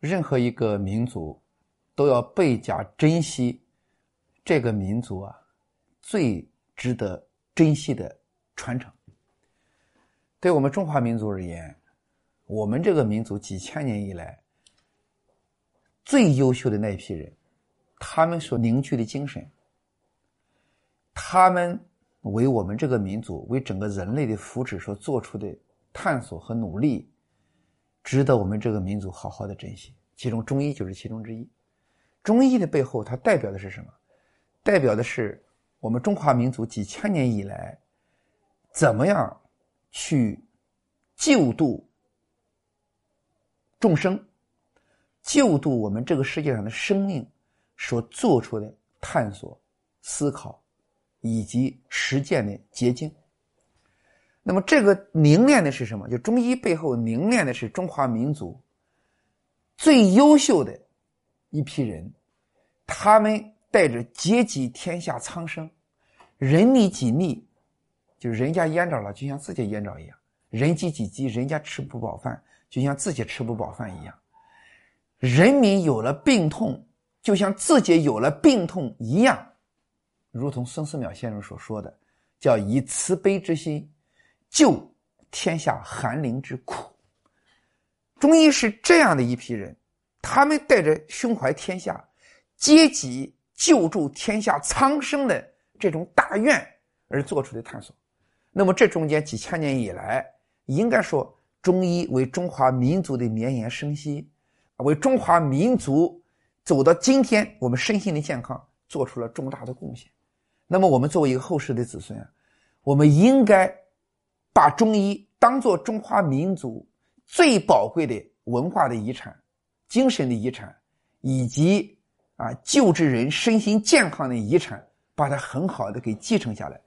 任何一个民族都要倍加珍惜这个民族啊最值得珍惜的传承。对我们中华民族而言，我们这个民族几千年以来最优秀的那一批人，他们所凝聚的精神，他们为我们这个民族、为整个人类的福祉所做出的探索和努力。值得我们这个民族好好的珍惜，其中中医就是其中之一。中医的背后，它代表的是什么？代表的是我们中华民族几千年以来，怎么样去救度众生，救度我们这个世界上的生命所做出的探索、思考以及实践的结晶。那么，这个凝练的是什么？就中医背后凝练的是中华民族最优秀的一批人，他们带着阶级天下苍生，人利己利，就人家淹着了，就像自己淹着一样；人饥己饥，人家吃不饱饭，就像自己吃不饱饭一样；人民有了病痛，就像自己有了病痛一样。如同孙思邈先生所说的，叫以慈悲之心。救天下寒灵之苦，中医是这样的一批人，他们带着胸怀天下、阶级救助天下苍生的这种大愿而做出的探索。那么这中间几千年以来，应该说中医为中华民族的绵延生息，为中华民族走到今天我们身心的健康做出了重大的贡献。那么我们作为一个后世的子孙啊，我们应该。把中医当做中华民族最宝贵的文化的遗产、精神的遗产，以及啊救治人身心健康的遗产，把它很好的给继承下来。